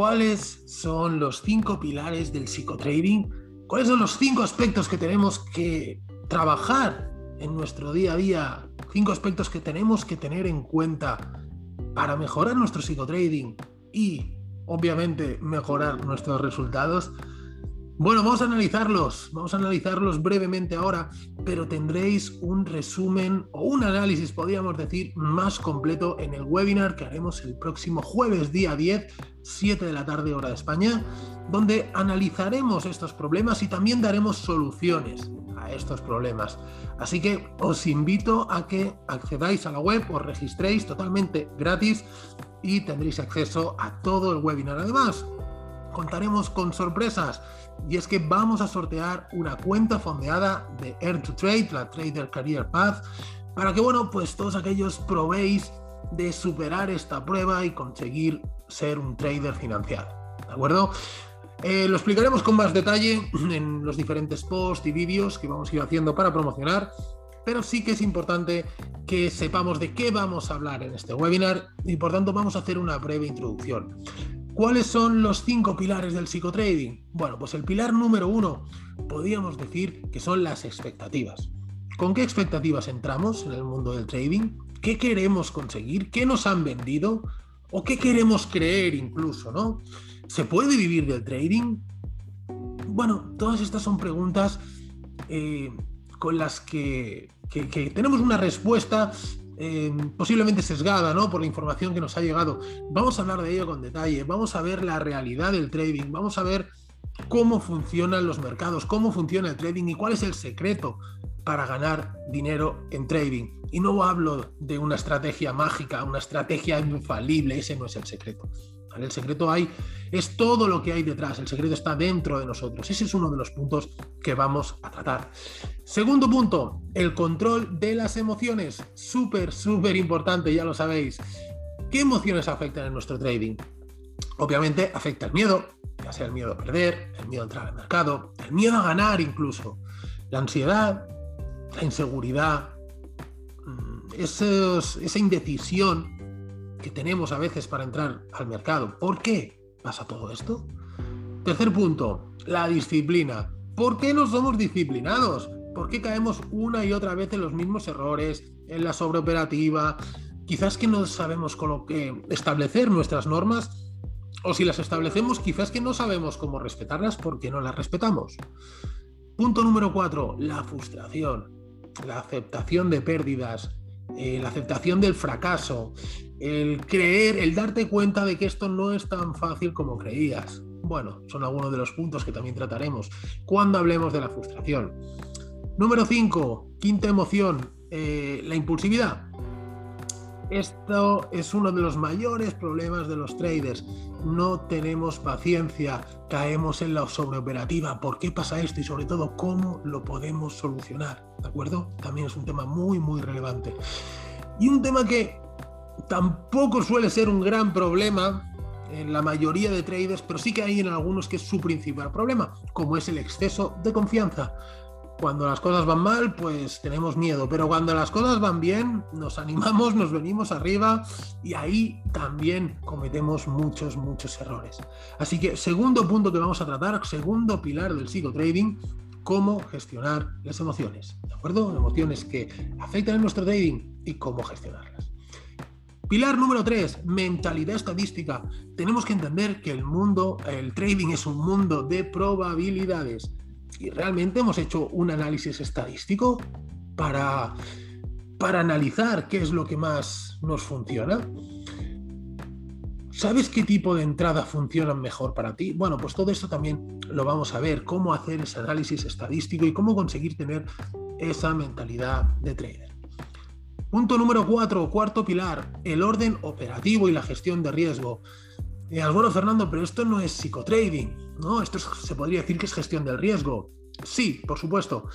¿Cuáles son los cinco pilares del psicotrading? ¿Cuáles son los cinco aspectos que tenemos que trabajar en nuestro día a día? Cinco aspectos que tenemos que tener en cuenta para mejorar nuestro psicotrading y, obviamente, mejorar nuestros resultados. Bueno, vamos a analizarlos, vamos a analizarlos brevemente ahora, pero tendréis un resumen o un análisis, podríamos decir, más completo en el webinar que haremos el próximo jueves día 10, 7 de la tarde hora de España, donde analizaremos estos problemas y también daremos soluciones a estos problemas. Así que os invito a que accedáis a la web, os registréis totalmente gratis y tendréis acceso a todo el webinar. Además, contaremos con sorpresas y es que vamos a sortear una cuenta fondeada de Earn to Trade, la Trader Career Path, para que, bueno, pues todos aquellos probéis de superar esta prueba y conseguir ser un trader financiado. ¿De acuerdo? Eh, lo explicaremos con más detalle en los diferentes posts y vídeos que vamos a ir haciendo para promocionar, pero sí que es importante que sepamos de qué vamos a hablar en este webinar y por tanto vamos a hacer una breve introducción. ¿Cuáles son los cinco pilares del psicotrading? Bueno, pues el pilar número uno podríamos decir que son las expectativas. ¿Con qué expectativas entramos en el mundo del trading? ¿Qué queremos conseguir? ¿Qué nos han vendido? ¿O qué queremos creer incluso, no? ¿Se puede vivir del trading? Bueno, todas estas son preguntas eh, con las que, que tenemos una respuesta Em, posiblemente sesgada ¿no? por la información que nos ha llegado. Vamos a hablar de ello con detalle, vamos a ver la realidad del trading, vamos a ver cómo funcionan los mercados, cómo funciona el trading y cuál es el secreto para ganar dinero en trading. Y no hablo de una estrategia mágica, una estrategia infalible, ese no es el secreto. El secreto hay, es todo lo que hay detrás, el secreto está dentro de nosotros. Ese es uno de los puntos que vamos a tratar. Segundo punto, el control de las emociones. Súper, súper importante, ya lo sabéis. ¿Qué emociones afectan en nuestro trading? Obviamente afecta el miedo, ya sea el miedo a perder, el miedo a entrar al mercado, el miedo a ganar incluso, la ansiedad, la inseguridad, mm, esa indecisión que tenemos a veces para entrar al mercado. ¿Por qué pasa todo esto? Tercer punto, la disciplina. ¿Por qué no somos disciplinados? ¿Por qué caemos una y otra vez en los mismos errores, en la sobreoperativa? Quizás que no sabemos con lo que establecer nuestras normas o si las establecemos, quizás que no sabemos cómo respetarlas porque no las respetamos. Punto número cuatro, la frustración, la aceptación de pérdidas, eh, la aceptación del fracaso, el creer, el darte cuenta de que esto no es tan fácil como creías. Bueno, son algunos de los puntos que también trataremos cuando hablemos de la frustración. Número 5, quinta emoción, eh, la impulsividad. Esto es uno de los mayores problemas de los traders. No tenemos paciencia, caemos en la sobreoperativa. ¿Por qué pasa esto? Y sobre todo, ¿cómo lo podemos solucionar? ¿De acuerdo? También es un tema muy, muy relevante. Y un tema que tampoco suele ser un gran problema en la mayoría de traders, pero sí que hay en algunos que es su principal problema, como es el exceso de confianza. Cuando las cosas van mal, pues tenemos miedo, pero cuando las cosas van bien, nos animamos, nos venimos arriba y ahí también cometemos muchos, muchos errores. Así que segundo punto que vamos a tratar, segundo pilar del psicotrading, cómo gestionar las emociones, ¿de acuerdo? Emociones que afectan en nuestro trading y cómo gestionarlas. Pilar número 3, mentalidad estadística. Tenemos que entender que el mundo, el trading es un mundo de probabilidades y realmente hemos hecho un análisis estadístico para, para analizar qué es lo que más nos funciona. ¿Sabes qué tipo de entrada funciona mejor para ti? Bueno, pues todo esto también lo vamos a ver, cómo hacer ese análisis estadístico y cómo conseguir tener esa mentalidad de trader. Punto número 4, cuarto pilar, el orden operativo y la gestión de riesgo. Eh, bueno, Fernando, pero esto no es psicotrading. ¿no? Esto se podría decir que es gestión del riesgo. Sí, por supuesto,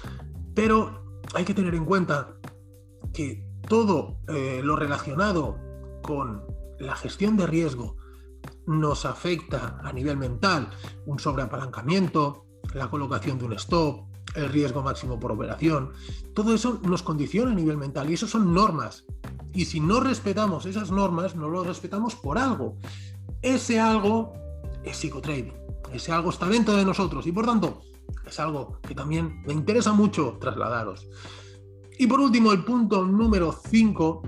pero hay que tener en cuenta que todo eh, lo relacionado con la gestión de riesgo nos afecta a nivel mental, un sobreapalancamiento, la colocación de un stop, el riesgo máximo por operación, todo eso nos condiciona a nivel mental y eso son normas. Y si no respetamos esas normas, no lo respetamos por algo. Ese algo es psicotrading. Ese algo está dentro de nosotros y por tanto es algo que también me interesa mucho trasladaros. Y por último, el punto número 5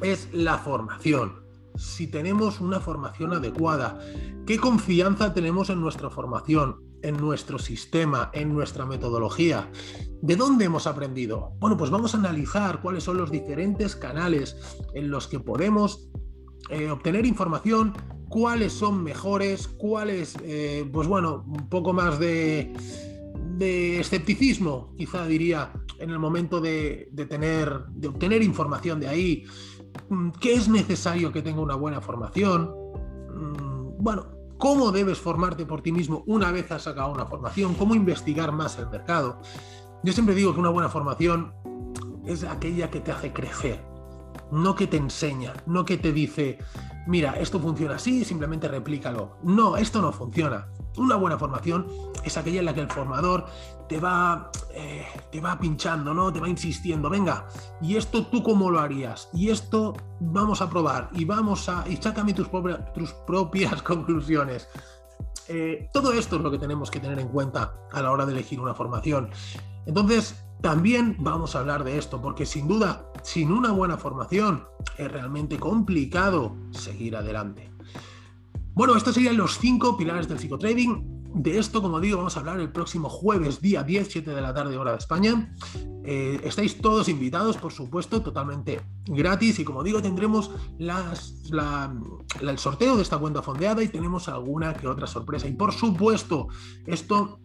es la formación. Si tenemos una formación adecuada, qué confianza tenemos en nuestra formación, en nuestro sistema, en nuestra metodología. ¿De dónde hemos aprendido? Bueno, pues vamos a analizar cuáles son los diferentes canales en los que podemos eh, obtener información, cuáles son mejores, cuáles, eh, pues bueno, un poco más de, escepticismo, quizá diría, en el momento de, tener, de obtener información de ahí. Mm, ¿Qué es necesario que tenga una buena formación? Mm, bueno, cómo debes formarte por ti mismo una vez has sacado una formación, cómo investigar más el mercado. Yo siempre digo que una buena formación es aquella que te hace crecer, no que te enseña, no que te dice, mira, esto funciona así, simplemente replícalo. No, esto no funciona. Una buena formación es aquella en la que el formador te va, eh, te va pinchando, ¿no? Te va insistiendo, venga, ¿y esto tú cómo lo harías? Y esto vamos a probar y vamos a... y tus, tus propias conclusiones. Eh, todo esto es lo que tenemos que tener en cuenta a la hora de elegir una formación. Entonces, también vamos a hablar de esto, porque sin duda, sin una buena formación, es realmente complicado seguir adelante. Bueno, estos serían los cinco pilares del psicotrading. De esto, como digo, vamos a hablar el próximo jueves, día 10, 7 de la tarde, hora de España. Eh, estáis todos invitados, por supuesto, totalmente gratis. Y como digo, tendremos el sorteo de esta cuenta fondeada y tenemos alguna que otra sorpresa. Y por supuesto, esto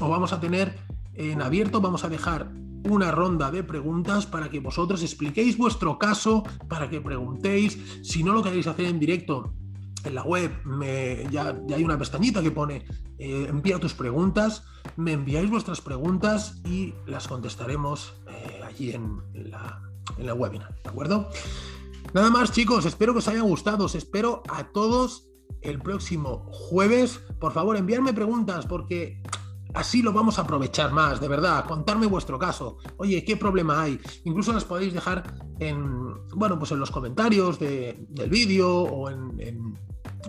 lo vamos a tener en abierto vamos a dejar una ronda de preguntas para que vosotros expliquéis vuestro caso, para que preguntéis. Si no lo queréis hacer en directo, en la web ya, hay una pestañita que pone eh, envía tus preguntas, me enviáis vuestras preguntas y las contestaremos eh, allí en, la, en la webinar, ¿de acuerdo? Nada más chicos, espero que os haya gustado, os espero a todos el próximo jueves. Por favor, enviarme preguntas porque Así lo vamos a aprovechar más, de verdad. Contarme vuestro caso. Oye, ¿qué problema hay? Incluso las podéis dejar en, bueno, pues en los comentarios del vídeo o en,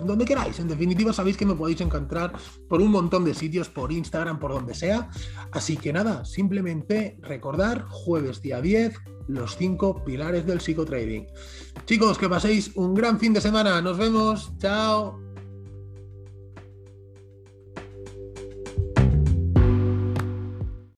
donde queráis. En definitiva, sabéis que me podéis encontrar por un montón de sitios, por Instagram, por donde sea. Así que nada, simplemente recordar, jueves día 10, los cinco pilares del psicotrading. Chicos, que paséis un gran fin de semana. Nos vemos. Chao.